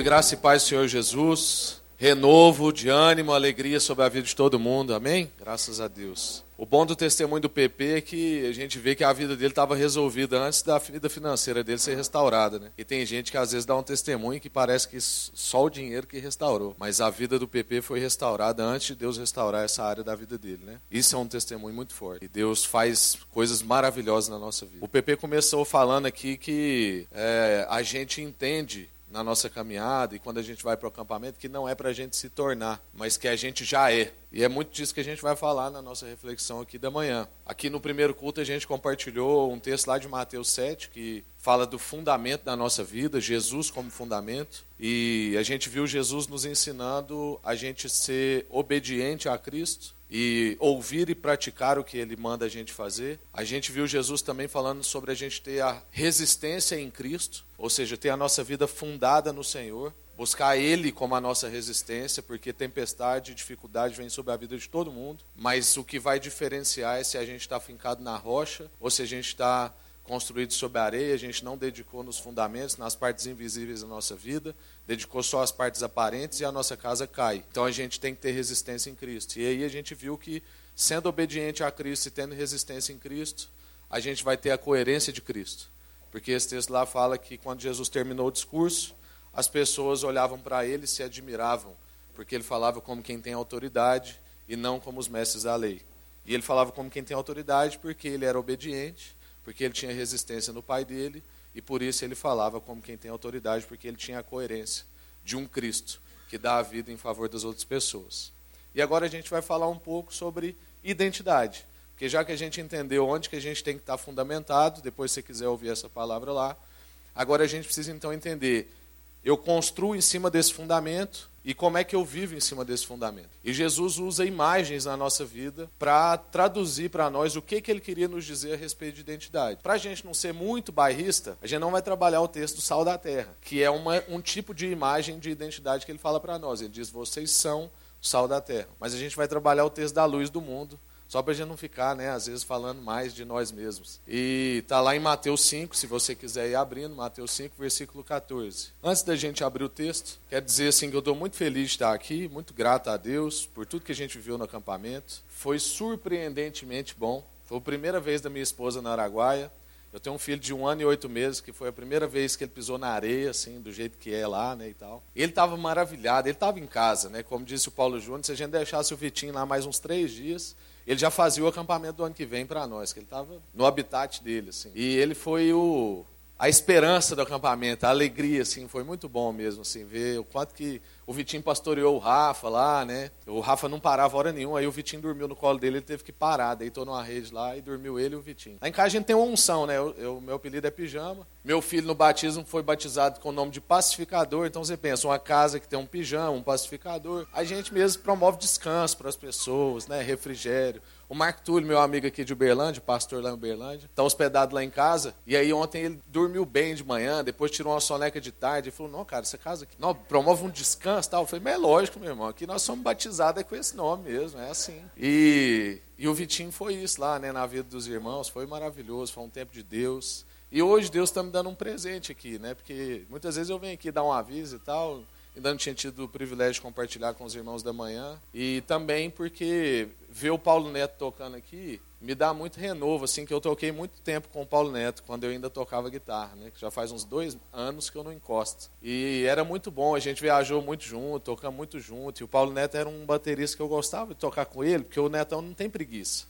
dia, graça e paz Senhor Jesus. Renovo de ânimo, alegria sobre a vida de todo mundo. Amém? Graças a Deus. O bom do testemunho do PP é que a gente vê que a vida dele estava resolvida antes da vida financeira dele ser restaurada, né? E tem gente que às vezes dá um testemunho que parece que só o dinheiro que restaurou, mas a vida do PP foi restaurada antes de Deus restaurar essa área da vida dele, né? Isso é um testemunho muito forte. E Deus faz coisas maravilhosas na nossa vida. O PP começou falando aqui que é, a gente entende na nossa caminhada e quando a gente vai para o acampamento, que não é para a gente se tornar, mas que a gente já é. E é muito disso que a gente vai falar na nossa reflexão aqui da manhã. Aqui no primeiro culto a gente compartilhou um texto lá de Mateus 7 que fala do fundamento da nossa vida, Jesus como fundamento. E a gente viu Jesus nos ensinando a gente ser obediente a Cristo e ouvir e praticar o que ele manda a gente fazer. A gente viu Jesus também falando sobre a gente ter a resistência em Cristo, ou seja, ter a nossa vida fundada no Senhor, buscar Ele como a nossa resistência, porque tempestade e dificuldade vem sobre a vida de todo mundo, mas o que vai diferenciar é se a gente está fincado na rocha ou se a gente está construído sobre a areia, a gente não dedicou nos fundamentos, nas partes invisíveis da nossa vida, dedicou só as partes aparentes e a nossa casa cai. Então a gente tem que ter resistência em Cristo. E aí a gente viu que, sendo obediente a Cristo e tendo resistência em Cristo, a gente vai ter a coerência de Cristo. Porque esse texto lá fala que quando Jesus terminou o discurso, as pessoas olhavam para ele e se admiravam, porque ele falava como quem tem autoridade e não como os mestres da lei. E ele falava como quem tem autoridade porque ele era obediente porque ele tinha resistência no pai dele e por isso ele falava como quem tem autoridade, porque ele tinha a coerência de um Cristo que dá a vida em favor das outras pessoas. E agora a gente vai falar um pouco sobre identidade, porque já que a gente entendeu onde que a gente tem que estar fundamentado, depois se você quiser ouvir essa palavra lá, agora a gente precisa então entender, eu construo em cima desse fundamento e como é que eu vivo em cima desse fundamento. E Jesus usa imagens na nossa vida para traduzir para nós o que, que ele queria nos dizer a respeito de identidade. Para a gente não ser muito bairrista, a gente não vai trabalhar o texto do sal da terra, que é uma, um tipo de imagem de identidade que ele fala para nós. Ele diz: vocês são sal da terra. Mas a gente vai trabalhar o texto da luz do mundo, só para a gente não ficar, né, às vezes, falando mais de nós mesmos. E está lá em Mateus 5, se você quiser ir abrindo, Mateus 5, versículo 14. Antes da gente abrir o texto, quero dizer assim que eu estou muito feliz de estar aqui, muito grato a Deus por tudo que a gente viu no acampamento. Foi surpreendentemente bom. Foi a primeira vez da minha esposa na Araguaia. Eu tenho um filho de um ano e oito meses, que foi a primeira vez que ele pisou na areia, assim, do jeito que é lá, né, e tal. Ele estava maravilhado, ele estava em casa, né, como disse o Paulo Júnior, se a gente deixasse o Vitinho lá mais uns três dias, ele já fazia o acampamento do ano que vem para nós, que ele estava no habitat dele, assim. E ele foi o a esperança do acampamento, a alegria, assim, foi muito bom mesmo, assim, ver o quanto que o Vitinho pastoreou o Rafa lá, né? O Rafa não parava hora nenhuma, aí o Vitinho dormiu no colo dele, ele teve que parar, deitou numa rede lá e dormiu ele e o Vitinho. Lá em casa a gente tem uma unção, né? Eu, meu apelido é pijama. Meu filho no batismo foi batizado com o nome de pacificador, então você pensa, uma casa que tem um pijama, um pacificador, a gente mesmo promove descanso para as pessoas, né? Refrigério. O Marco Túlio, meu amigo aqui de Uberlândia, pastor lá em Uberlândia, está hospedado lá em casa. E aí ontem ele dormiu bem de manhã, depois tirou uma soneca de tarde e falou: Não, cara, essa casa aqui não, promove um descanso tal. Eu falei: Mas é lógico, meu irmão, aqui nós somos batizados é com esse nome mesmo, é assim. E, e o Vitinho foi isso lá, né, na vida dos irmãos, foi maravilhoso, foi um tempo de Deus. E hoje Deus está me dando um presente aqui, né? Porque muitas vezes eu venho aqui dar um aviso e tal ainda não tinha tido o privilégio de compartilhar com os irmãos da manhã. E também porque ver o Paulo Neto tocando aqui me dá muito renovo, assim, que eu toquei muito tempo com o Paulo Neto, quando eu ainda tocava guitarra, né? Que já faz uns dois anos que eu não encosto. E era muito bom, a gente viajou muito junto, tocamos muito junto. E o Paulo Neto era um baterista que eu gostava de tocar com ele, porque o Netão não tem preguiça.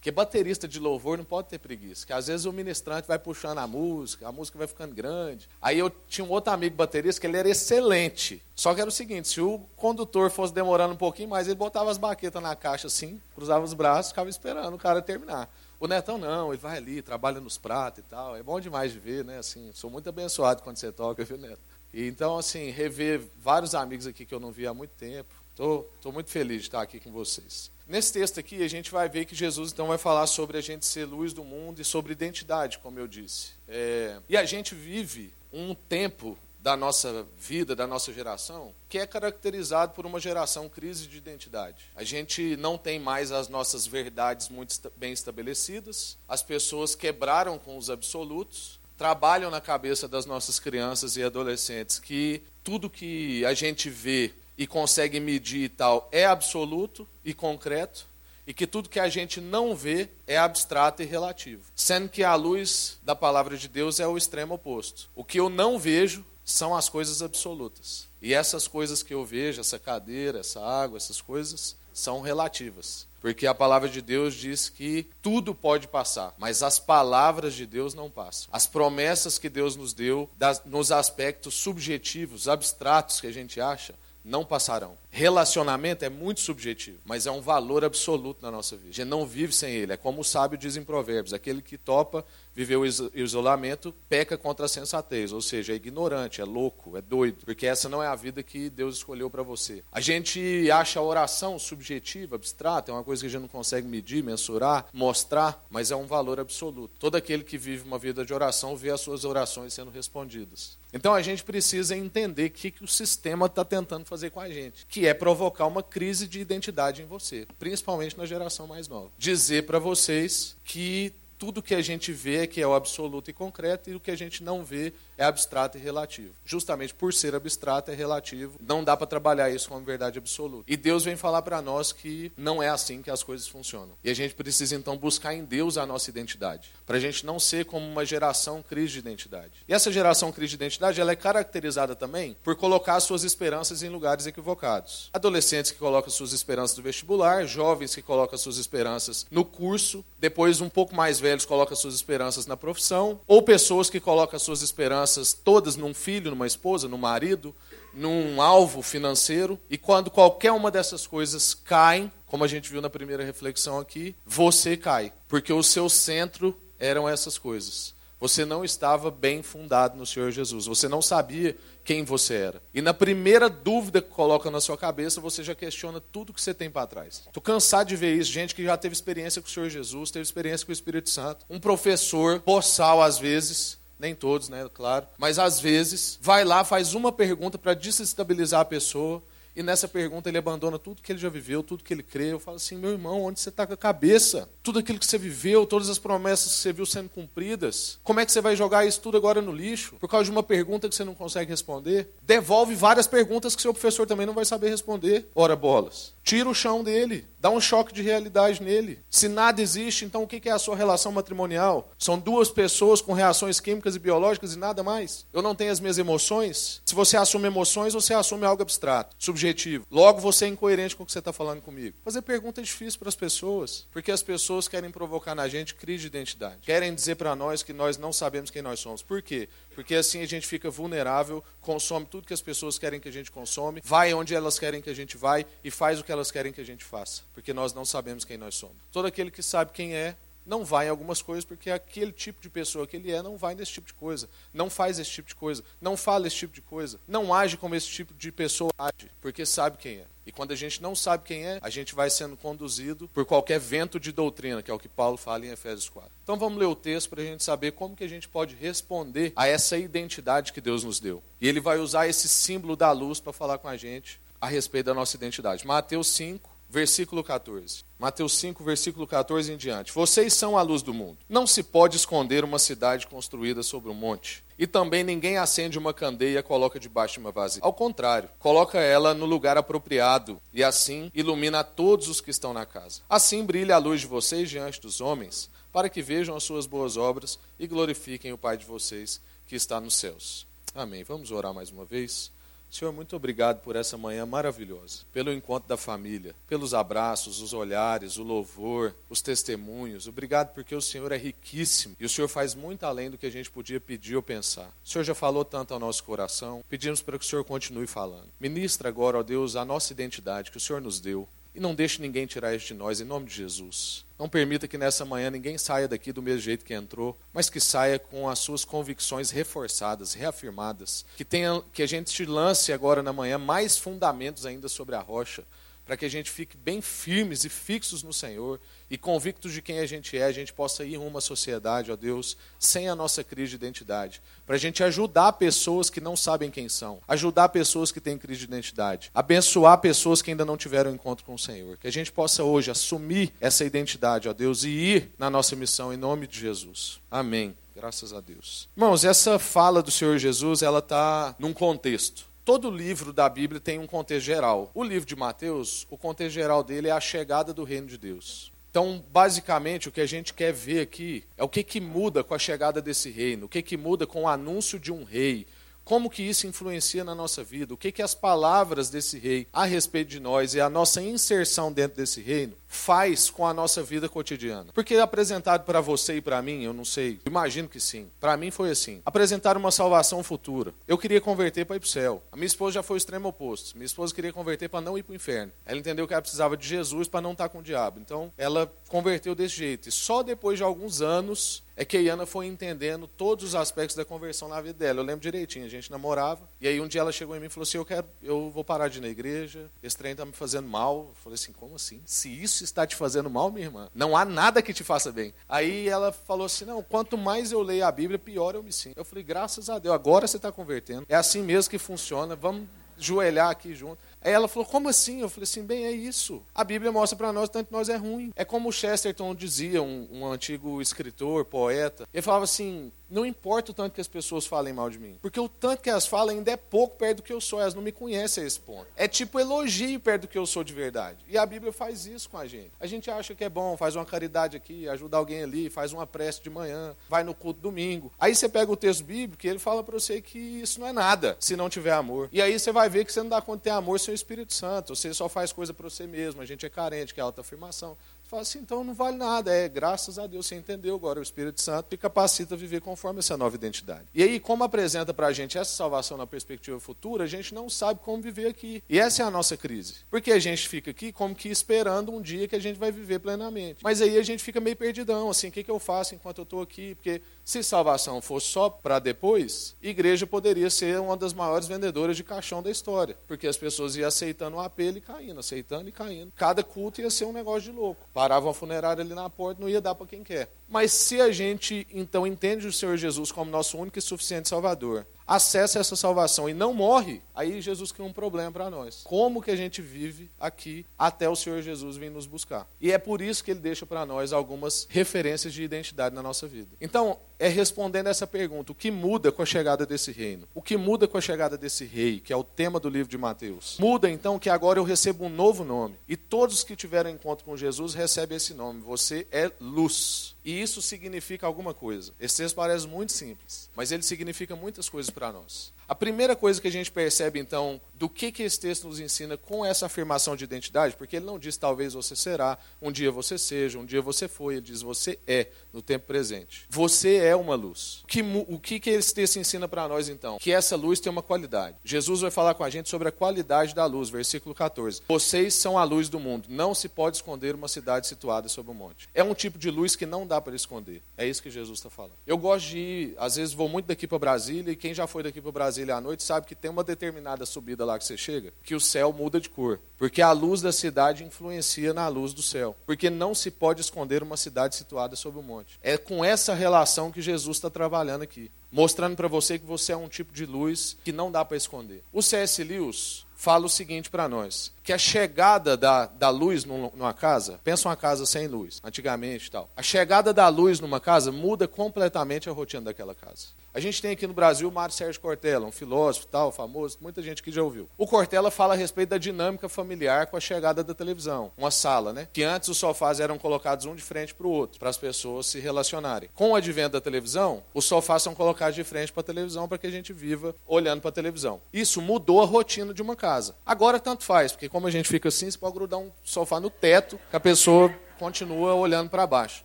Porque baterista de louvor não pode ter preguiça. Que às vezes o ministrante vai puxando a música, a música vai ficando grande. Aí eu tinha um outro amigo baterista que ele era excelente. Só que era o seguinte: se o condutor fosse demorando um pouquinho mais, ele botava as baquetas na caixa assim, cruzava os braços, ficava esperando o cara terminar. O Netão não, ele vai ali, trabalha nos pratos e tal. É bom demais de ver, né? Assim, sou muito abençoado quando você toca, viu, Neto? E, então, assim, rever vários amigos aqui que eu não via há muito tempo. Estou muito feliz de estar aqui com vocês. Nesse texto aqui, a gente vai ver que Jesus então vai falar sobre a gente ser luz do mundo e sobre identidade, como eu disse. É, e a gente vive um tempo da nossa vida, da nossa geração, que é caracterizado por uma geração crise de identidade. A gente não tem mais as nossas verdades muito bem estabelecidas, as pessoas quebraram com os absolutos, trabalham na cabeça das nossas crianças e adolescentes que tudo que a gente vê e consegue medir e tal é absoluto e concreto, e que tudo que a gente não vê é abstrato e relativo. Sendo que a luz da palavra de Deus é o extremo oposto. O que eu não vejo são as coisas absolutas. E essas coisas que eu vejo, essa cadeira, essa água, essas coisas, são relativas. Porque a palavra de Deus diz que tudo pode passar, mas as palavras de Deus não passam. As promessas que Deus nos deu, nos aspectos subjetivos, abstratos que a gente acha, não passarão. Relacionamento é muito subjetivo, mas é um valor absoluto na nossa vida. A gente não vive sem ele. É como o sábio diz em Provérbios: aquele que topa viver o isolamento peca contra a sensatez, ou seja, é ignorante, é louco, é doido, porque essa não é a vida que Deus escolheu para você. A gente acha a oração subjetiva, abstrata, é uma coisa que a gente não consegue medir, mensurar, mostrar, mas é um valor absoluto. Todo aquele que vive uma vida de oração vê as suas orações sendo respondidas. Então a gente precisa entender o que, que o sistema está tentando fazer com a gente, que é provocar uma crise de identidade em você, principalmente na geração mais nova. Dizer para vocês que tudo que a gente vê é que é o absoluto e concreto e o que a gente não vê é abstrato e relativo. Justamente por ser abstrato é relativo, não dá para trabalhar isso como verdade absoluta. E Deus vem falar para nós que não é assim que as coisas funcionam. E a gente precisa então buscar em Deus a nossa identidade, para a gente não ser como uma geração crise de identidade. E essa geração crise de identidade, ela é caracterizada também por colocar suas esperanças em lugares equivocados. Adolescentes que colocam suas esperanças no vestibular, jovens que colocam suas esperanças no curso, depois um pouco mais velhos colocam suas esperanças na profissão, ou pessoas que colocam suas esperanças esperanças todas num filho, numa esposa, num marido, num alvo financeiro, e quando qualquer uma dessas coisas caem, como a gente viu na primeira reflexão aqui, você cai, porque o seu centro eram essas coisas. Você não estava bem fundado no Senhor Jesus. Você não sabia quem você era. E na primeira dúvida que coloca na sua cabeça, você já questiona tudo que você tem para trás. Estou cansado de ver isso. Gente que já teve experiência com o Senhor Jesus, teve experiência com o Espírito Santo. Um professor, boçal às vezes, nem todos, né, claro, mas às vezes vai lá, faz uma pergunta para desestabilizar a pessoa, e nessa pergunta ele abandona tudo que ele já viveu, tudo que ele crê. Eu falo assim, meu irmão, onde você está com a cabeça? Tudo aquilo que você viveu, todas as promessas que você viu sendo cumpridas, como é que você vai jogar isso tudo agora no lixo? Por causa de uma pergunta que você não consegue responder? Devolve várias perguntas que seu professor também não vai saber responder. Ora bolas. Tira o chão dele, dá um choque de realidade nele. Se nada existe, então o que é a sua relação matrimonial? São duas pessoas com reações químicas e biológicas e nada mais? Eu não tenho as minhas emoções? Se você assume emoções, você assume algo abstrato, subjetivo. Logo, você é incoerente com o que você está falando comigo. Fazer pergunta é difícil para as pessoas, porque as pessoas querem provocar na gente crise de identidade. Querem dizer para nós que nós não sabemos quem nós somos. Por quê? Porque assim a gente fica vulnerável, consome tudo que as pessoas querem que a gente consome, vai onde elas querem que a gente vai e faz o que elas querem que a gente faça, porque nós não sabemos quem nós somos. Todo aquele que sabe quem é, não vai em algumas coisas, porque aquele tipo de pessoa que ele é não vai nesse tipo de coisa, não faz esse tipo de coisa, não fala esse tipo de coisa, não age como esse tipo de pessoa age, porque sabe quem é. E quando a gente não sabe quem é, a gente vai sendo conduzido por qualquer vento de doutrina, que é o que Paulo fala em Efésios 4. Então vamos ler o texto para a gente saber como que a gente pode responder a essa identidade que Deus nos deu. E ele vai usar esse símbolo da luz para falar com a gente a respeito da nossa identidade. Mateus 5, versículo 14. Mateus 5, versículo 14 em diante. Vocês são a luz do mundo. Não se pode esconder uma cidade construída sobre um monte. E também ninguém acende uma candeia e coloca debaixo de uma vasilha. Ao contrário, coloca ela no lugar apropriado e assim ilumina todos os que estão na casa. Assim brilha a luz de vocês diante dos homens, para que vejam as suas boas obras e glorifiquem o Pai de vocês que está nos céus. Amém. Vamos orar mais uma vez. Senhor, muito obrigado por essa manhã maravilhosa, pelo encontro da família, pelos abraços, os olhares, o louvor, os testemunhos. Obrigado porque o Senhor é riquíssimo e o Senhor faz muito além do que a gente podia pedir ou pensar. O Senhor já falou tanto ao nosso coração, pedimos para que o Senhor continue falando. Ministra agora, ó Deus, a nossa identidade que o Senhor nos deu e não deixe ninguém tirar isso de nós, em nome de Jesus. Não permita que nessa manhã ninguém saia daqui do mesmo jeito que entrou, mas que saia com as suas convicções reforçadas, reafirmadas. Que, tenha, que a gente te lance agora na manhã mais fundamentos ainda sobre a rocha, para que a gente fique bem firmes e fixos no Senhor e convictos de quem a gente é, a gente possa ir rumo à sociedade, ó Deus, sem a nossa crise de identidade. Para a gente ajudar pessoas que não sabem quem são, ajudar pessoas que têm crise de identidade, abençoar pessoas que ainda não tiveram encontro com o Senhor. Que a gente possa hoje assumir essa identidade, ó Deus, e ir na nossa missão em nome de Jesus. Amém. Graças a Deus. Irmãos, essa fala do Senhor Jesus, ela está num contexto. Todo livro da Bíblia tem um contexto geral. O livro de Mateus, o contexto geral dele é a chegada do reino de Deus. Então, basicamente, o que a gente quer ver aqui é o que, que muda com a chegada desse reino, o que, que muda com o anúncio de um rei, como que isso influencia na nossa vida, o que, que as palavras desse rei a respeito de nós e a nossa inserção dentro desse reino faz com a nossa vida cotidiana. Porque apresentado para você e para mim, eu não sei, imagino que sim. Para mim foi assim. Apresentar uma salvação futura. Eu queria converter para ir para o céu. A minha esposa já foi o extremo oposto. Minha esposa queria converter para não ir para o inferno. Ela entendeu que ela precisava de Jesus para não estar com o diabo. Então, ela converteu desse jeito. E só depois de alguns anos é que a Iana foi entendendo todos os aspectos da conversão na vida dela. Eu lembro direitinho, a gente namorava, e aí um dia ela chegou em mim e falou assim: "Eu quero, eu vou parar de ir na igreja. Esse trem está me fazendo mal". Eu falei assim: "Como assim? Se isso está te fazendo mal, minha irmã. Não há nada que te faça bem. Aí ela falou assim: não, quanto mais eu leio a Bíblia, pior eu me sinto. Eu falei: graças a Deus, agora você está convertendo. É assim mesmo que funciona. Vamos joelhar aqui junto. Aí ela falou, como assim? Eu falei assim, bem, é isso. A Bíblia mostra para nós tanto nós é ruim. É como o Chesterton dizia, um, um, antigo escritor, poeta. Ele falava assim, não importa o tanto que as pessoas falem mal de mim. Porque o tanto que elas falam ainda é pouco perto do que eu sou. Elas não me conhecem a esse ponto. É tipo elogio perto do que eu sou de verdade. E a Bíblia faz isso com a gente. A gente acha que é bom, faz uma caridade aqui, ajuda alguém ali, faz uma prece de manhã, vai no culto domingo. Aí você pega o texto bíblico e ele fala para você que isso não é nada se não tiver amor. E aí você vai ver que você não dá conta de ter amor sem o Espírito Santo. Você só faz coisa para você mesmo. A gente é carente, que é autoafirmação. Fala assim, então não vale nada. É, graças a Deus, você entendeu agora. O Espírito Santo te capacita a viver conforme essa nova identidade. E aí, como apresenta para a gente essa salvação na perspectiva futura, a gente não sabe como viver aqui. E essa é a nossa crise. Porque a gente fica aqui como que esperando um dia que a gente vai viver plenamente. Mas aí a gente fica meio perdidão, assim, o que, que eu faço enquanto eu estou aqui? Porque se salvação fosse só para depois, igreja poderia ser uma das maiores vendedoras de caixão da história. Porque as pessoas iam aceitando o apelo e caindo, aceitando e caindo. Cada culto ia ser um negócio de louco. Parava uma funerária ali na porta, não ia dar para quem quer. Mas se a gente então entende o Senhor Jesus como nosso único e suficiente Salvador, acessa essa salvação e não morre, aí Jesus cria um problema para nós. Como que a gente vive aqui até o Senhor Jesus vir nos buscar? E é por isso que ele deixa para nós algumas referências de identidade na nossa vida. Então, é respondendo essa pergunta: o que muda com a chegada desse reino? O que muda com a chegada desse rei, que é o tema do livro de Mateus? Muda então que agora eu recebo um novo nome. E todos que tiveram encontro com Jesus recebem esse nome. Você é luz. E isso significa alguma coisa. Esse texto parece muito simples, mas ele significa muitas coisas para nós. A primeira coisa que a gente percebe, então, do que, que esse texto nos ensina com essa afirmação de identidade, porque ele não diz talvez você será, um dia você seja, um dia você foi, ele diz você é no tempo presente. Você é uma luz. O que, o que, que esse texto ensina para nós, então? Que essa luz tem uma qualidade. Jesus vai falar com a gente sobre a qualidade da luz, versículo 14. Vocês são a luz do mundo. Não se pode esconder uma cidade situada sobre um monte. É um tipo de luz que não dá para esconder. É isso que Jesus está falando. Eu gosto de ir, às vezes vou muito daqui para Brasília, e quem já foi daqui para Brasília, Brasília à noite sabe que tem uma determinada subida lá que você chega, que o céu muda de cor. Porque a luz da cidade influencia na luz do céu. Porque não se pode esconder uma cidade situada sobre o um monte. É com essa relação que Jesus está trabalhando aqui. Mostrando para você que você é um tipo de luz que não dá para esconder. O C.S. Lewis fala o seguinte para nós: que a chegada da, da luz numa casa, pensa uma casa sem luz, antigamente e tal. A chegada da luz numa casa muda completamente a rotina daquela casa. A gente tem aqui no Brasil o Mário Sérgio Cortella, um filósofo tal, famoso, muita gente que já ouviu. O Cortella fala a respeito da dinâmica familiar com a chegada da televisão. Uma sala, né? Que antes os sofás eram colocados um de frente para o outro, para as pessoas se relacionarem. Com o advento da televisão, os sofás são colocados de frente para a televisão para que a gente viva olhando para a televisão. Isso mudou a rotina de uma casa. Agora tanto faz, porque como a gente fica assim, você pode grudar um sofá no teto, que a pessoa continua olhando para baixo.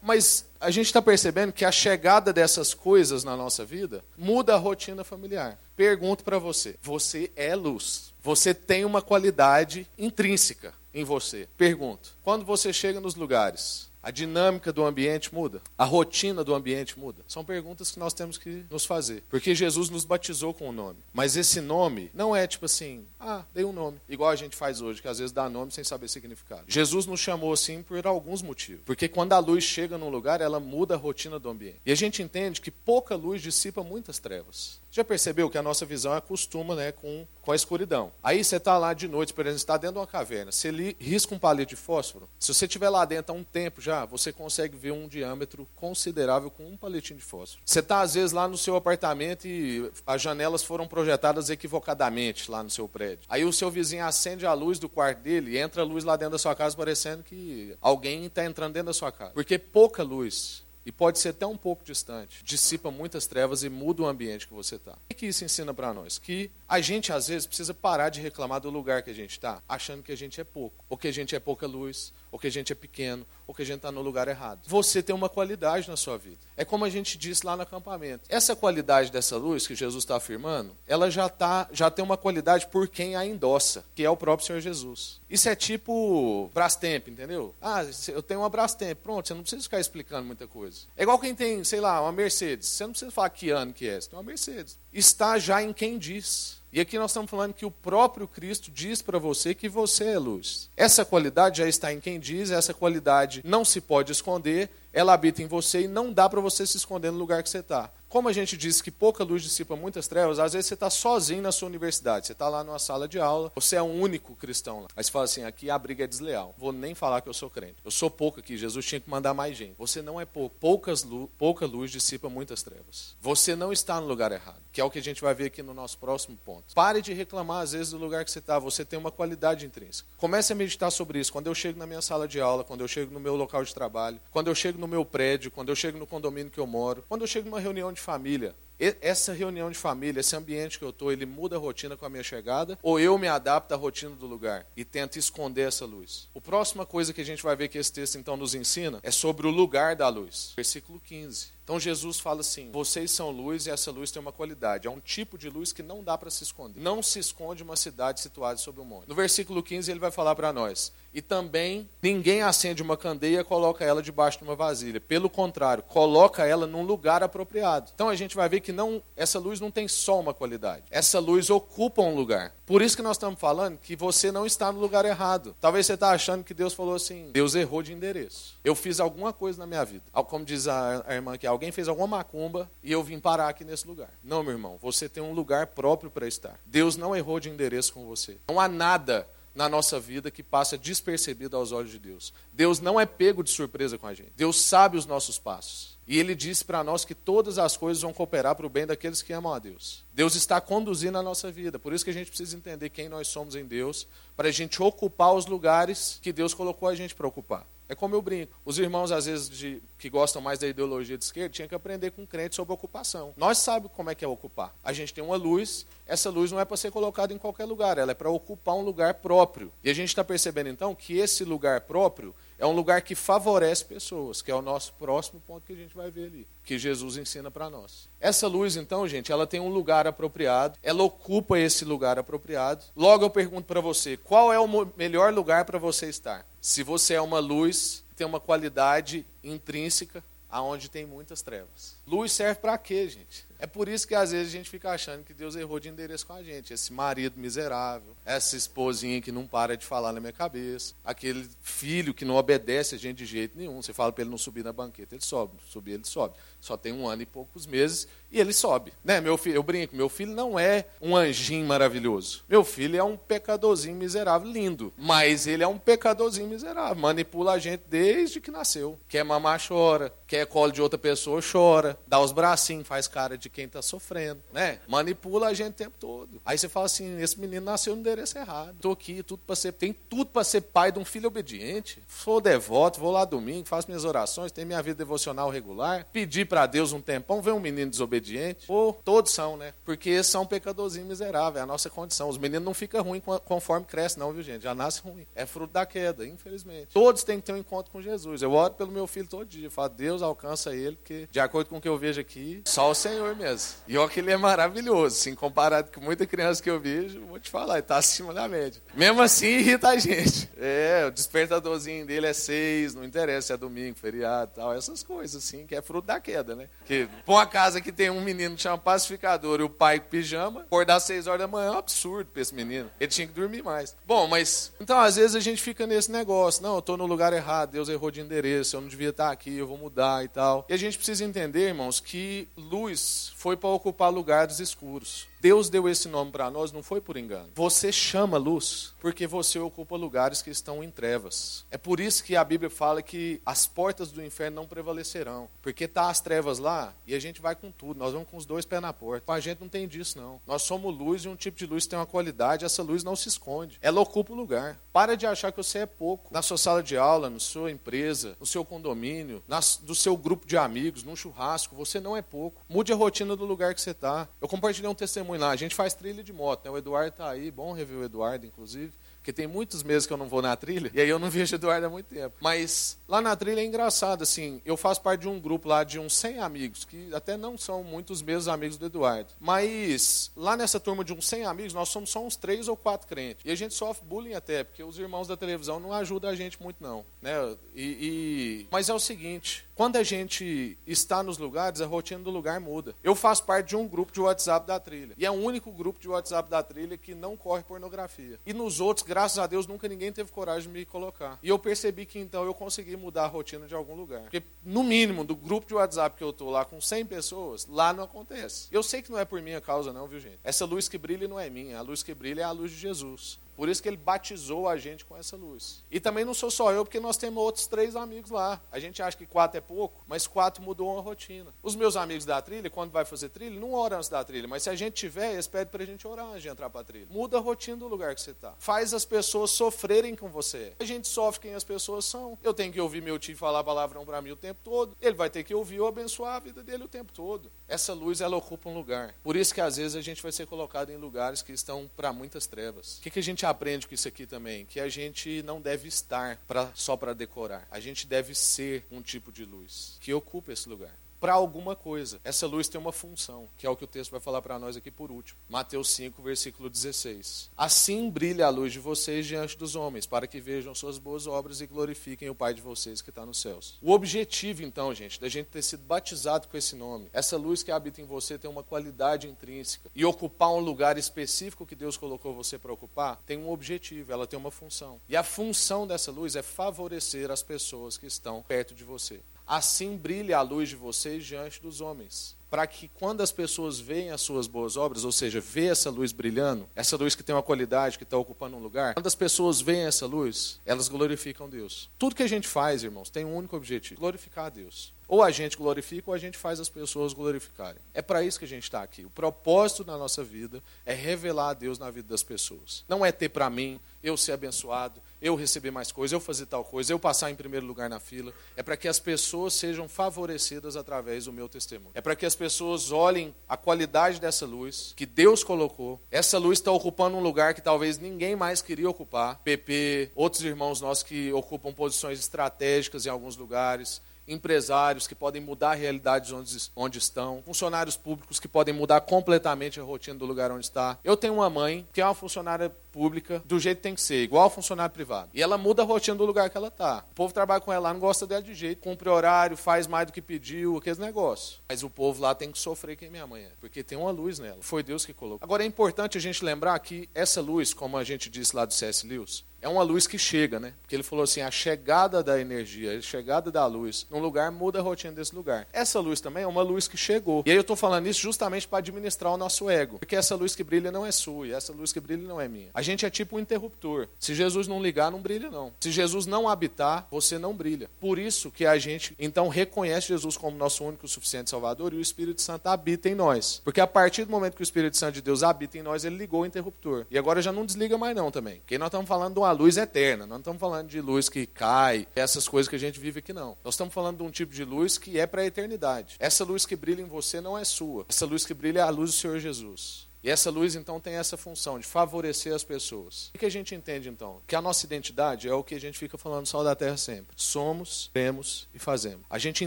Mas a gente está percebendo que a chegada dessas coisas na nossa vida muda a rotina familiar. Pergunto para você: você é luz? Você tem uma qualidade intrínseca em você? Pergunto: quando você chega nos lugares, A dinâmica do ambiente muda? A rotina do ambiente muda? São perguntas que nós temos que nos fazer. Porque Jesus nos batizou com o um nome. Mas esse nome não é tipo assim, ah, dei um nome. Igual a gente faz hoje, que às vezes dá nome sem saber significado. Jesus nos chamou assim por alguns motivos. Porque quando a luz chega num lugar, ela muda a rotina do ambiente. E a gente entende que pouca luz dissipa muitas trevas. Já percebeu que a nossa visão acostuma né, com, com a escuridão? Aí você está lá de noite, por exemplo, está dentro de uma caverna, você li, risca um palito de fósforo. Se você estiver lá dentro há um tempo já, você consegue ver um diâmetro considerável com um palitinho de fósforo. Você está, às vezes, lá no seu apartamento e as janelas foram projetadas equivocadamente lá no seu prédio. Aí o seu vizinho acende a luz do quarto dele e entra a luz lá dentro da sua casa, parecendo que alguém está entrando dentro da sua casa. Porque pouca luz e pode ser até um pouco distante, dissipa muitas trevas e muda o ambiente que você está. O que isso ensina para nós? Que a gente, às vezes, precisa parar de reclamar do lugar que a gente está, achando que a gente é pouco, ou que a gente é pouca luz, ou que a gente é pequeno, ou que a gente está no lugar errado. Você tem uma qualidade na sua vida. É como a gente disse lá no acampamento. Essa qualidade dessa luz que Jesus está afirmando, ela já, tá, já tem uma qualidade por quem a endossa, que é o próprio Senhor Jesus. Isso é tipo Brastemp, entendeu? Ah, eu tenho uma Brastemp. Pronto, você não precisa ficar explicando muita coisa. É igual quem tem, sei lá, uma Mercedes. Você não precisa falar que ano que é. Você tem uma Mercedes. Está já em quem diz. E aqui nós estamos falando que o próprio Cristo diz para você que você é luz. Essa qualidade já está em quem diz, essa qualidade não se pode esconder, ela habita em você e não dá para você se esconder no lugar que você está. Como a gente disse que pouca luz dissipa muitas trevas, às vezes você está sozinho na sua universidade, você está lá numa sala de aula, você é o único cristão lá. Aí você fala assim: aqui a briga é desleal. Vou nem falar que eu sou crente. Eu sou pouco aqui, Jesus tinha que mandar mais gente. Você não é pouco. Poucas luz, pouca luz dissipa muitas trevas. Você não está no lugar errado, que é o que a gente vai ver aqui no nosso próximo ponto. Pare de reclamar, às vezes, do lugar que você está. Você tem uma qualidade intrínseca. Comece a meditar sobre isso. Quando eu chego na minha sala de aula, quando eu chego no meu local de trabalho, quando eu chego no meu prédio, quando eu chego no condomínio que eu moro, quando eu chego numa reunião de família, essa reunião de família, esse ambiente que eu estou, ele muda a rotina com a minha chegada? Ou eu me adapto à rotina do lugar e tento esconder essa luz? A próxima coisa que a gente vai ver que esse texto então nos ensina é sobre o lugar da luz. Versículo 15. Então Jesus fala assim: vocês são luz e essa luz tem uma qualidade. É um tipo de luz que não dá para se esconder. Não se esconde uma cidade situada sobre um monte. No versículo 15 ele vai falar para nós: e também ninguém acende uma candeia e coloca ela debaixo de uma vasilha. Pelo contrário, coloca ela num lugar apropriado. Então a gente vai ver que não, essa luz não tem só uma qualidade. Essa luz ocupa um lugar. Por isso que nós estamos falando que você não está no lugar errado. Talvez você está achando que Deus falou assim: Deus errou de endereço. Eu fiz alguma coisa na minha vida. Como diz a, a irmã aqui, alguém fez alguma macumba e eu vim parar aqui nesse lugar. Não, meu irmão, você tem um lugar próprio para estar. Deus não errou de endereço com você. Não há nada na nossa vida que passa despercebido aos olhos de Deus. Deus não é pego de surpresa com a gente. Deus sabe os nossos passos. E ele disse para nós que todas as coisas vão cooperar para o bem daqueles que amam a Deus. Deus está conduzindo a nossa vida. Por isso que a gente precisa entender quem nós somos em Deus, para a gente ocupar os lugares que Deus colocou a gente para ocupar. É como eu brinco. Os irmãos, às vezes, de, que gostam mais da ideologia de esquerda, tinham que aprender com crente sobre ocupação. Nós sabemos como é que é ocupar. A gente tem uma luz, essa luz não é para ser colocada em qualquer lugar, ela é para ocupar um lugar próprio. E a gente está percebendo, então, que esse lugar próprio é um lugar que favorece pessoas, que é o nosso próximo ponto que a gente vai ver ali, que Jesus ensina para nós. Essa luz, então, gente, ela tem um lugar apropriado, ela ocupa esse lugar apropriado. Logo eu pergunto para você, qual é o melhor lugar para você estar? Se você é uma luz, tem uma qualidade intrínseca, aonde tem muitas trevas. Luz serve para quê, gente? É por isso que às vezes a gente fica achando que Deus errou de endereço com a gente. Esse marido miserável, essa esposinha que não para de falar na minha cabeça, aquele filho que não obedece a gente de jeito nenhum. Você fala para ele não subir na banqueta, ele sobe. Subir, ele sobe. Só tem um ano e poucos meses e ele sobe. Né? Meu filho, eu brinco, meu filho não é um anjinho maravilhoso. Meu filho é um pecadorzinho miserável, lindo. Mas ele é um pecadorzinho miserável. Manipula a gente desde que nasceu. Quer mamar, chora. Quer colo de outra pessoa, chora. Dá os bracinhos, faz cara de quem está sofrendo, né? Manipula a gente o tempo todo. Aí você fala assim, esse menino nasceu no endereço errado. Estou aqui, tudo para ser, tem tudo para ser pai de um filho obediente. Sou devoto, vou lá domingo, faço minhas orações, tenho minha vida devocional regular. Pedi para Deus um tempão, vê um menino desobediente, ou todos são, né? Porque são pecadorzinhos miseráveis, é a nossa condição. Os meninos não ficam ruins conforme cresce, não, viu, gente? Já nasce ruim. É fruto da queda, infelizmente. Todos têm que ter um encontro com Jesus. Eu oro pelo meu filho todo dia. Falo, Deus alcança ele, porque, de acordo com o que eu vejo aqui, só o Senhor mesmo. E olha que ele é maravilhoso, assim, comparado com muita criança que eu vejo, vou te falar, ele está acima da média. Mesmo assim, irrita a gente. É, o despertadorzinho dele é seis, não interessa se é domingo, feriado tal, essas coisas, assim, que é fruto da queda, né? Que, pra uma casa que tem um menino que chama pacificador e o pai com pijama, acordar seis horas da manhã é um absurdo pra esse menino. Ele tinha que dormir mais. Bom, mas, então, às vezes a gente fica nesse negócio, não, eu tô no lugar errado, Deus errou de endereço, eu não devia estar aqui, eu vou mudar e tal. E a gente precisa entender, irmãos, que luz foi para ocupar lugares escuros. Deus deu esse nome para nós não foi por engano. Você chama luz porque você ocupa lugares que estão em trevas. É por isso que a Bíblia fala que as portas do inferno não prevalecerão, porque tá as trevas lá e a gente vai com tudo. Nós vamos com os dois pés na porta. Com a gente não tem disso não. Nós somos luz e um tipo de luz tem uma qualidade. Essa luz não se esconde. Ela ocupa o lugar. Para de achar que você é pouco. Na sua sala de aula, na sua empresa, no seu condomínio, na, do seu grupo de amigos, num churrasco, você não é pouco. Mude a rotina do lugar que você está. Eu compartilhei um testemunho lá. A gente faz trilha de moto. Né? O Eduardo está aí, bom rever o Eduardo, inclusive. Porque tem muitos meses que eu não vou na trilha, e aí eu não vejo o Eduardo há muito tempo. Mas lá na trilha é engraçado, assim, eu faço parte de um grupo lá de uns 100 amigos, que até não são muitos mesmos amigos do Eduardo. Mas lá nessa turma de uns 100 amigos, nós somos só uns três ou quatro crentes. E a gente sofre bullying até, porque os irmãos da televisão não ajudam a gente muito, não. Né? E, e... Mas é o seguinte, quando a gente está nos lugares, a rotina do lugar muda. Eu faço parte de um grupo de WhatsApp da trilha. E é o único grupo de WhatsApp da trilha que não corre pornografia. E nos outros, graças a Deus, nunca ninguém teve coragem de me colocar. E eu percebi que então eu consegui mudar a rotina de algum lugar. Porque, no mínimo, do grupo de WhatsApp que eu estou lá com 100 pessoas, lá não acontece. Eu sei que não é por minha causa, não, viu, gente? Essa luz que brilha não é minha. A luz que brilha é a luz de Jesus. Por isso que ele batizou a gente com essa luz. E também não sou só eu, porque nós temos outros três amigos lá. A gente acha que quatro é pouco, mas quatro mudou uma rotina. Os meus amigos da trilha, quando vai fazer trilha, não oram antes da trilha, mas se a gente tiver, eles pedem para a gente orar antes de entrar para a trilha. Muda a rotina do lugar que você está. Faz as pessoas sofrerem com você. A gente sofre quem as pessoas são. Eu tenho que ouvir meu tio falar palavrão para mim o tempo todo. Ele vai ter que ouvir eu abençoar a vida dele o tempo todo. Essa luz, ela ocupa um lugar. Por isso que às vezes a gente vai ser colocado em lugares que estão para muitas trevas. O que, que a gente aprende com isso aqui? também, que a gente não deve estar pra, só para decorar. A gente deve ser um tipo de luz que ocupa esse lugar para alguma coisa. Essa luz tem uma função, que é o que o texto vai falar para nós aqui por último. Mateus 5, versículo 16. Assim brilha a luz de vocês diante dos homens, para que vejam suas boas obras e glorifiquem o Pai de vocês que está nos céus. O objetivo, então, gente, da gente ter sido batizado com esse nome, essa luz que habita em você tem uma qualidade intrínseca. E ocupar um lugar específico que Deus colocou você para ocupar, tem um objetivo, ela tem uma função. E a função dessa luz é favorecer as pessoas que estão perto de você. Assim brilhe a luz de vocês diante dos homens, para que quando as pessoas veem as suas boas obras, ou seja, vê essa luz brilhando, essa luz que tem uma qualidade, que está ocupando um lugar, quando as pessoas veem essa luz, elas glorificam Deus. Tudo que a gente faz, irmãos, tem um único objetivo: glorificar a Deus. Ou a gente glorifica ou a gente faz as pessoas glorificarem. É para isso que a gente está aqui. O propósito da nossa vida é revelar a Deus na vida das pessoas. Não é ter para mim, eu ser abençoado, eu receber mais coisas, eu fazer tal coisa, eu passar em primeiro lugar na fila. É para que as pessoas sejam favorecidas através do meu testemunho. É para que as pessoas olhem a qualidade dessa luz que Deus colocou. Essa luz está ocupando um lugar que talvez ninguém mais queria ocupar. PP, outros irmãos nossos que ocupam posições estratégicas em alguns lugares empresários que podem mudar a realidade onde, onde estão, funcionários públicos que podem mudar completamente a rotina do lugar onde está. Eu tenho uma mãe que é uma funcionária pública do jeito que tem que ser, igual ao funcionário privado. E ela muda a rotina do lugar que ela está. O povo trabalha com ela não gosta dela de jeito, cumpre horário, faz mais do que pediu, aqueles negócios. Mas o povo lá tem que sofrer quem minha mãe é, porque tem uma luz nela. Foi Deus que colocou. Agora é importante a gente lembrar que essa luz, como a gente disse lá do C.S. Lewis, é uma luz que chega, né? Porque ele falou assim: a chegada da energia, a chegada da luz num lugar muda a rotina desse lugar. Essa luz também é uma luz que chegou. E aí eu estou falando isso justamente para administrar o nosso ego. Porque essa luz que brilha não é sua, e essa luz que brilha não é minha. A gente é tipo um interruptor. Se Jesus não ligar, não brilha não. Se Jesus não habitar, você não brilha. Por isso que a gente então reconhece Jesus como nosso único suficiente Salvador e o Espírito Santo habita em nós. Porque a partir do momento que o Espírito Santo de Deus habita em nós, ele ligou o interruptor. E agora já não desliga mais não também. Porque nós estamos falando de uma luz eterna, não estamos falando de luz que cai, essas coisas que a gente vive aqui não. Nós estamos falando de um tipo de luz que é para a eternidade. Essa luz que brilha em você não é sua. Essa luz que brilha é a luz do Senhor Jesus. E essa luz, então, tem essa função de favorecer as pessoas. O que a gente entende, então? Que a nossa identidade é o que a gente fica falando só da terra sempre. Somos, temos e fazemos. A gente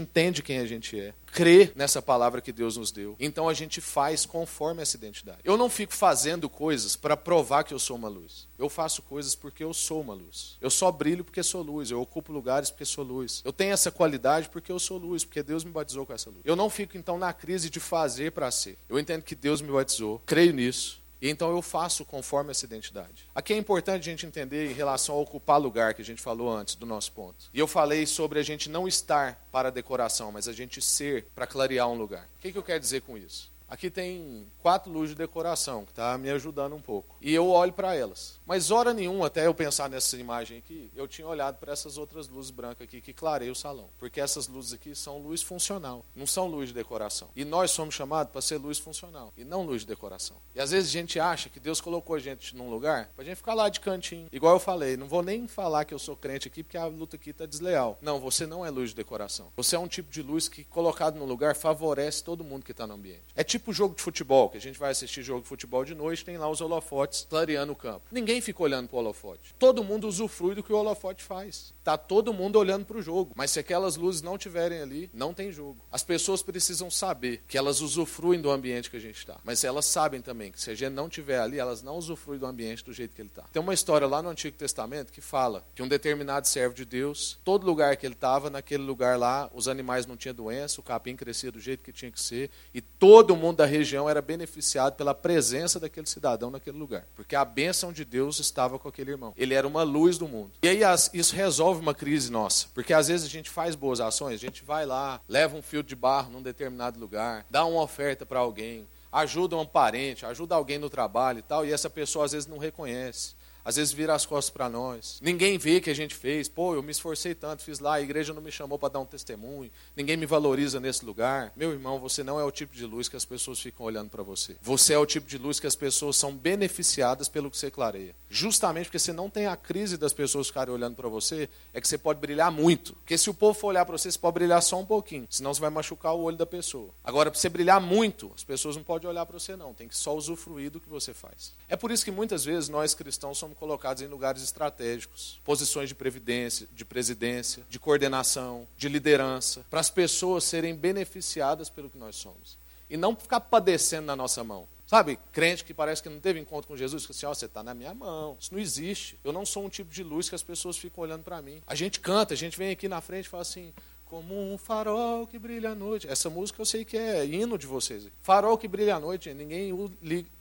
entende quem a gente é crê nessa palavra que Deus nos deu. Então a gente faz conforme essa identidade. Eu não fico fazendo coisas para provar que eu sou uma luz. Eu faço coisas porque eu sou uma luz. Eu só brilho porque sou luz. Eu ocupo lugares porque sou luz. Eu tenho essa qualidade porque eu sou luz, porque Deus me batizou com essa luz. Eu não fico então na crise de fazer para ser. Eu entendo que Deus me batizou, creio nisso. E então eu faço conforme essa identidade. Aqui é importante a gente entender em relação a ocupar lugar, que a gente falou antes do nosso ponto. E eu falei sobre a gente não estar para a decoração, mas a gente ser para clarear um lugar. O que, que eu quero dizer com isso? Aqui tem quatro luzes de decoração, que está me ajudando um pouco. E eu olho para elas. Mas hora nenhuma, até eu pensar nessa imagem aqui, eu tinha olhado para essas outras luzes brancas aqui que clareiam o salão. Porque essas luzes aqui são luz funcional, não são luz de decoração. E nós somos chamados para ser luz funcional, e não luz de decoração. E às vezes a gente acha que Deus colocou a gente num lugar para a gente ficar lá de cantinho. Igual eu falei, não vou nem falar que eu sou crente aqui, porque a luta aqui está desleal. Não, você não é luz de decoração. Você é um tipo de luz que, colocado no lugar, favorece todo mundo que está no ambiente. É tipo tipo jogo de futebol, que a gente vai assistir jogo de futebol de noite, tem lá os holofotes clareando o campo. Ninguém fica olhando para o holofote. Todo mundo usufrui do que o holofote faz. Tá todo mundo olhando para o jogo. Mas se aquelas luzes não tiverem ali, não tem jogo. As pessoas precisam saber que elas usufruem do ambiente que a gente está. Mas elas sabem também que se a gente não tiver ali, elas não usufruem do ambiente do jeito que ele está. Tem uma história lá no Antigo Testamento que fala que um determinado servo de Deus, todo lugar que ele estava, naquele lugar lá, os animais não tinham doença, o capim crescia do jeito que tinha que ser, e todo mundo da região era beneficiado pela presença daquele cidadão naquele lugar. Porque a bênção de Deus estava com aquele irmão. Ele era uma luz do mundo. E aí isso resolve uma crise nossa. Porque às vezes a gente faz boas ações, a gente vai lá, leva um fio de barro num determinado lugar, dá uma oferta para alguém, ajuda um parente, ajuda alguém no trabalho e tal, e essa pessoa às vezes não reconhece às vezes vira as costas para nós. Ninguém vê que a gente fez. Pô, eu me esforcei tanto, fiz lá, a igreja não me chamou para dar um testemunho. Ninguém me valoriza nesse lugar. Meu irmão, você não é o tipo de luz que as pessoas ficam olhando para você. Você é o tipo de luz que as pessoas são beneficiadas pelo que você clareia. Justamente porque você não tem a crise das pessoas ficarem olhando para você, é que você pode brilhar muito. Porque se o povo for olhar para você, você pode brilhar só um pouquinho. Senão você vai machucar o olho da pessoa. Agora, para você brilhar muito, as pessoas não podem olhar para você, não. Tem que só usufruir do que você faz. É por isso que muitas vezes nós cristãos somos colocados em lugares estratégicos, posições de previdência, de presidência, de coordenação, de liderança, para as pessoas serem beneficiadas pelo que nós somos e não ficar padecendo na nossa mão. Sabe, crente que parece que não teve encontro com Jesus, que assim, ó, você está na minha mão. Isso não existe. Eu não sou um tipo de luz que as pessoas ficam olhando para mim. A gente canta, a gente vem aqui na frente e fala assim, como um farol que brilha à noite. Essa música eu sei que é hino de vocês. Farol que brilha à noite, ninguém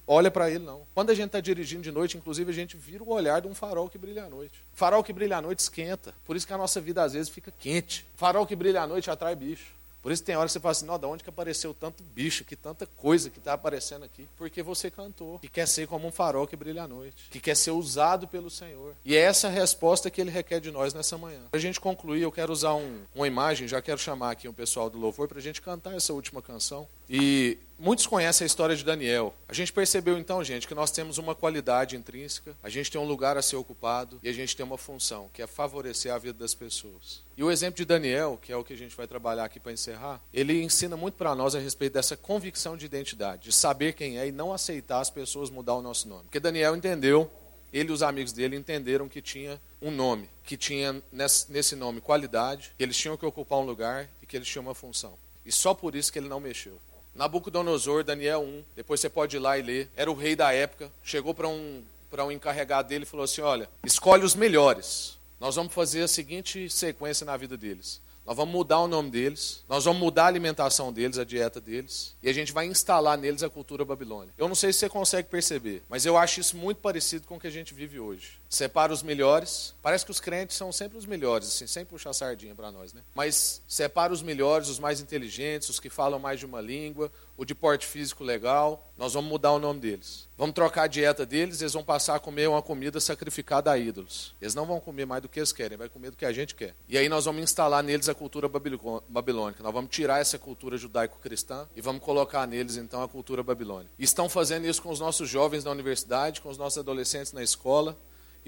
olha para ele, não. Quando a gente está dirigindo de noite, inclusive, a gente vira o olhar de um farol que brilha à noite. Farol que brilha à noite esquenta. Por isso que a nossa vida às vezes fica quente. Farol que brilha à noite atrai bicho. Por isso tem hora que você fala assim, da onde que apareceu tanto bicho aqui, tanta coisa que está aparecendo aqui? Porque você cantou, que quer ser como um farol que brilha à noite, que quer ser usado pelo Senhor. E é essa a resposta que ele requer de nós nessa manhã. Para a gente concluir, eu quero usar um, uma imagem, já quero chamar aqui o pessoal do louvor para a gente cantar essa última canção. E muitos conhecem a história de Daniel. A gente percebeu então, gente, que nós temos uma qualidade intrínseca, a gente tem um lugar a ser ocupado e a gente tem uma função, que é favorecer a vida das pessoas. E o exemplo de Daniel, que é o que a gente vai trabalhar aqui para encerrar, ele ensina muito para nós a respeito dessa convicção de identidade, de saber quem é e não aceitar as pessoas mudar o nosso nome. Porque Daniel entendeu, ele e os amigos dele entenderam que tinha um nome, que tinha nesse nome qualidade, que eles tinham que ocupar um lugar e que eles tinham uma função. E só por isso que ele não mexeu. Nabucodonosor, Daniel 1, depois você pode ir lá e ler, era o rei da época, chegou para um, um encarregado dele e falou assim: Olha, escolhe os melhores. Nós vamos fazer a seguinte sequência na vida deles. Nós vamos mudar o nome deles, nós vamos mudar a alimentação deles, a dieta deles, e a gente vai instalar neles a cultura babilônica. Eu não sei se você consegue perceber, mas eu acho isso muito parecido com o que a gente vive hoje. Separa os melhores. Parece que os crentes são sempre os melhores, assim, sem puxar sardinha para nós, né? Mas separa os melhores, os mais inteligentes, os que falam mais de uma língua, o de porte físico legal. Nós vamos mudar o nome deles. Vamos trocar a dieta deles, eles vão passar a comer uma comida sacrificada a ídolos. Eles não vão comer mais do que eles querem, vai comer do que a gente quer. E aí nós vamos instalar neles a cultura babilônica. Nós vamos tirar essa cultura judaico-cristã e vamos colocar neles então a cultura babilônica. E estão fazendo isso com os nossos jovens na universidade, com os nossos adolescentes na escola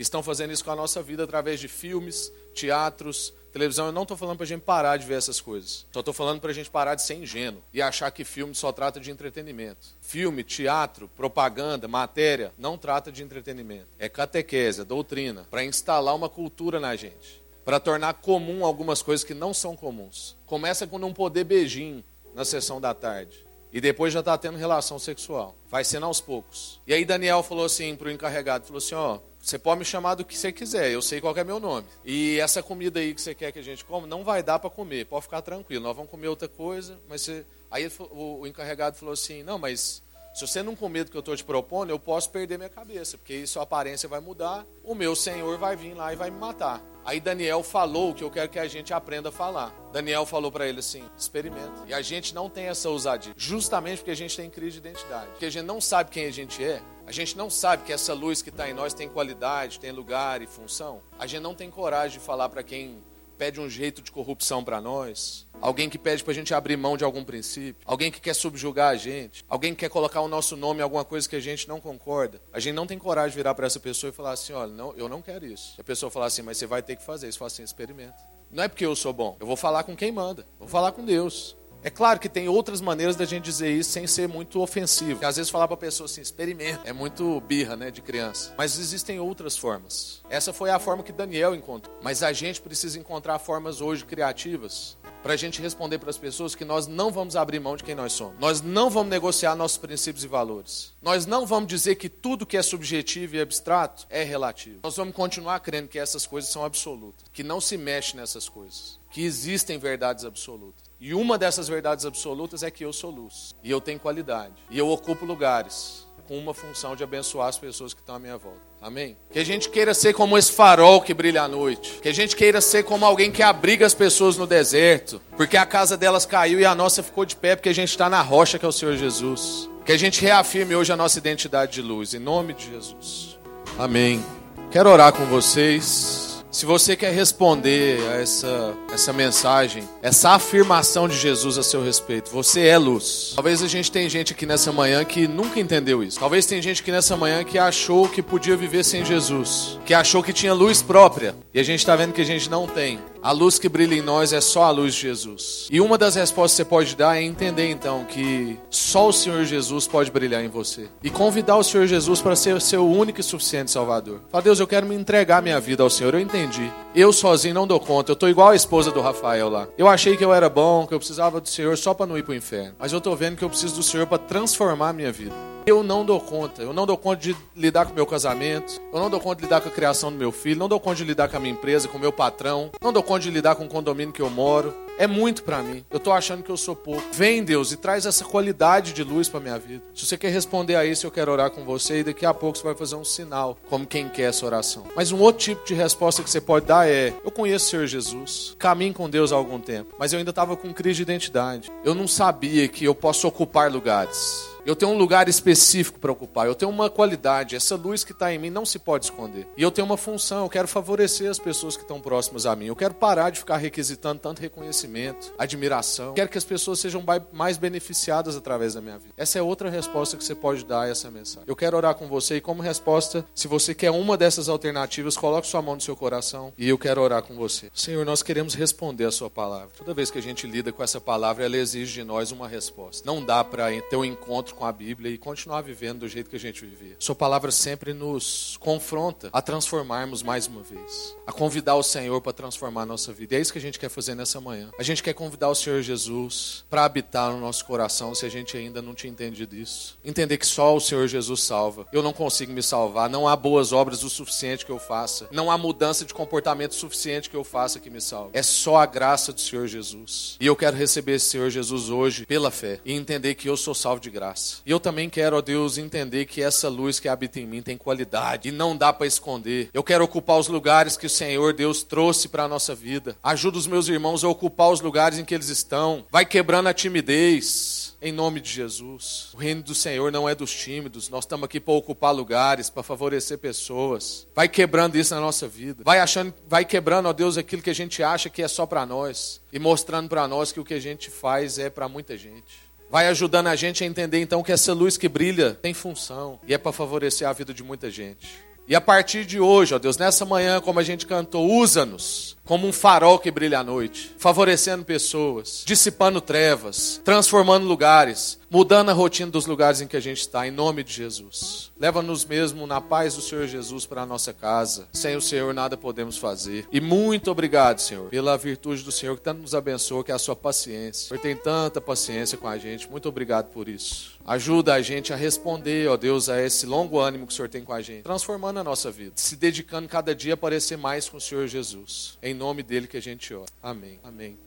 estão fazendo isso com a nossa vida através de filmes, teatros, televisão. Eu não estou falando para a gente parar de ver essas coisas. Só estou falando para a gente parar de ser ingênuo e achar que filme só trata de entretenimento. Filme, teatro, propaganda, matéria, não trata de entretenimento. É catequese, é doutrina, para instalar uma cultura na gente. Para tornar comum algumas coisas que não são comuns. Começa com não poder beijinho na sessão da tarde. E depois já está tendo relação sexual. Vai sendo aos poucos. E aí Daniel falou assim para o encarregado, falou assim, ó, você pode me chamar do que você quiser, eu sei qual é meu nome. E essa comida aí que você quer que a gente coma, não vai dar para comer, pode ficar tranquilo, nós vamos comer outra coisa, mas você... Aí o, o encarregado falou assim, não, mas se você não comer do que eu estou te propondo, eu posso perder minha cabeça, porque isso a aparência vai mudar, o meu senhor vai vir lá e vai me matar. Aí Daniel falou o que eu quero que a gente aprenda a falar. Daniel falou para ele assim: experimenta. E a gente não tem essa ousadia, justamente porque a gente tem crise de identidade. Porque a gente não sabe quem a gente é, a gente não sabe que essa luz que está em nós tem qualidade, tem lugar e função. A gente não tem coragem de falar para quem pede um jeito de corrupção para nós, alguém que pede para a gente abrir mão de algum princípio, alguém que quer subjugar a gente, alguém que quer colocar o nosso nome em alguma coisa que a gente não concorda. A gente não tem coragem de virar para essa pessoa e falar assim: olha, não, eu não quero isso. E a pessoa falar assim, mas você vai ter que fazer. Isso fala assim: experimenta. Não é porque eu sou bom, eu vou falar com quem manda, vou falar com Deus. É claro que tem outras maneiras da gente dizer isso sem ser muito ofensivo. Porque às vezes falar para a pessoa assim, experimenta, é muito birra, né, de criança. Mas existem outras formas. Essa foi a forma que Daniel encontrou. Mas a gente precisa encontrar formas hoje criativas para a gente responder para as pessoas que nós não vamos abrir mão de quem nós somos. Nós não vamos negociar nossos princípios e valores. Nós não vamos dizer que tudo que é subjetivo e abstrato é relativo. Nós vamos continuar crendo que essas coisas são absolutas, que não se mexe nessas coisas, que existem verdades absolutas. E uma dessas verdades absolutas é que eu sou luz, e eu tenho qualidade, e eu ocupo lugares com uma função de abençoar as pessoas que estão à minha volta. Amém? Que a gente queira ser como esse farol que brilha à noite. Que a gente queira ser como alguém que abriga as pessoas no deserto. Porque a casa delas caiu e a nossa ficou de pé porque a gente está na rocha que é o Senhor Jesus. Que a gente reafirme hoje a nossa identidade de luz. Em nome de Jesus. Amém. Quero orar com vocês. Se você quer responder a essa, essa mensagem, essa afirmação de Jesus a seu respeito, você é luz. Talvez a gente tenha gente aqui nessa manhã que nunca entendeu isso. Talvez tenha gente aqui nessa manhã que achou que podia viver sem Jesus, que achou que tinha luz própria, e a gente está vendo que a gente não tem. A luz que brilha em nós é só a luz de Jesus. E uma das respostas que você pode dar é entender então que só o Senhor Jesus pode brilhar em você. E convidar o Senhor Jesus para ser o seu único e suficiente Salvador. Fala, Deus, eu quero me entregar minha vida ao Senhor. Eu entendi. Eu sozinho não dou conta. Eu estou igual a esposa do Rafael lá. Eu achei que eu era bom, que eu precisava do Senhor só para não ir para o inferno. Mas eu estou vendo que eu preciso do Senhor para transformar a minha vida. Eu não dou conta. Eu não dou conta de lidar com o meu casamento. Eu não dou conta de lidar com a criação do meu filho. Não dou conta de lidar com a minha empresa, com o meu patrão. Não dou conta de lidar com o condomínio que eu moro. É muito para mim. Eu tô achando que eu sou pouco. Vem, Deus, e traz essa qualidade de luz para minha vida. Se você quer responder a isso, eu quero orar com você e daqui a pouco você vai fazer um sinal, como quem quer essa oração. Mas um outro tipo de resposta que você pode dar é: eu conheço o Senhor Jesus, caminho com Deus há algum tempo, mas eu ainda estava com crise de identidade. Eu não sabia que eu posso ocupar lugares. Eu tenho um lugar específico para ocupar. Eu tenho uma qualidade. Essa luz que está em mim não se pode esconder. E eu tenho uma função. Eu quero favorecer as pessoas que estão próximas a mim. Eu quero parar de ficar requisitando tanto reconhecimento, admiração. Eu quero que as pessoas sejam mais beneficiadas através da minha vida. Essa é outra resposta que você pode dar a essa mensagem. Eu quero orar com você e, como resposta, se você quer uma dessas alternativas, coloque sua mão no seu coração e eu quero orar com você. Senhor, nós queremos responder a sua palavra. Toda vez que a gente lida com essa palavra, ela exige de nós uma resposta. Não dá para ter um encontro com a Bíblia e continuar vivendo do jeito que a gente vivia. Sua palavra sempre nos confronta a transformarmos mais uma vez, a convidar o Senhor para transformar a nossa vida. E é isso que a gente quer fazer nessa manhã. A gente quer convidar o Senhor Jesus para habitar no nosso coração, se a gente ainda não tinha entendido isso. Entender que só o Senhor Jesus salva. Eu não consigo me salvar, não há boas obras o suficiente que eu faça, não há mudança de comportamento suficiente que eu faça que me salve. É só a graça do Senhor Jesus. E eu quero receber esse Senhor Jesus hoje pela fé e entender que eu sou salvo de graça. Graça. E eu também quero, ó Deus, entender que essa luz que habita em mim tem qualidade e não dá para esconder. Eu quero ocupar os lugares que o Senhor Deus trouxe para a nossa vida. Ajuda os meus irmãos a ocupar os lugares em que eles estão. Vai quebrando a timidez em nome de Jesus. O reino do Senhor não é dos tímidos. Nós estamos aqui para ocupar lugares, para favorecer pessoas. Vai quebrando isso na nossa vida. Vai achando, vai quebrando, ó Deus, aquilo que a gente acha que é só para nós e mostrando para nós que o que a gente faz é para muita gente. Vai ajudando a gente a entender então que essa luz que brilha tem função e é para favorecer a vida de muita gente. E a partir de hoje, ó Deus, nessa manhã, como a gente cantou, usa-nos como um farol que brilha à noite, favorecendo pessoas, dissipando trevas, transformando lugares, mudando a rotina dos lugares em que a gente está, em nome de Jesus. Leva-nos mesmo na paz do Senhor Jesus para a nossa casa. Sem o Senhor nada podemos fazer. E muito obrigado, Senhor, pela virtude do Senhor que tanto nos abençoa, que é a sua paciência. O Senhor tem tanta paciência com a gente. Muito obrigado por isso. Ajuda a gente a responder, ó Deus, a esse longo ânimo que o Senhor tem com a gente, transformando a nossa vida, se dedicando cada dia a parecer mais com o Senhor Jesus. Em nome dele que a gente ora. Amém. Amém.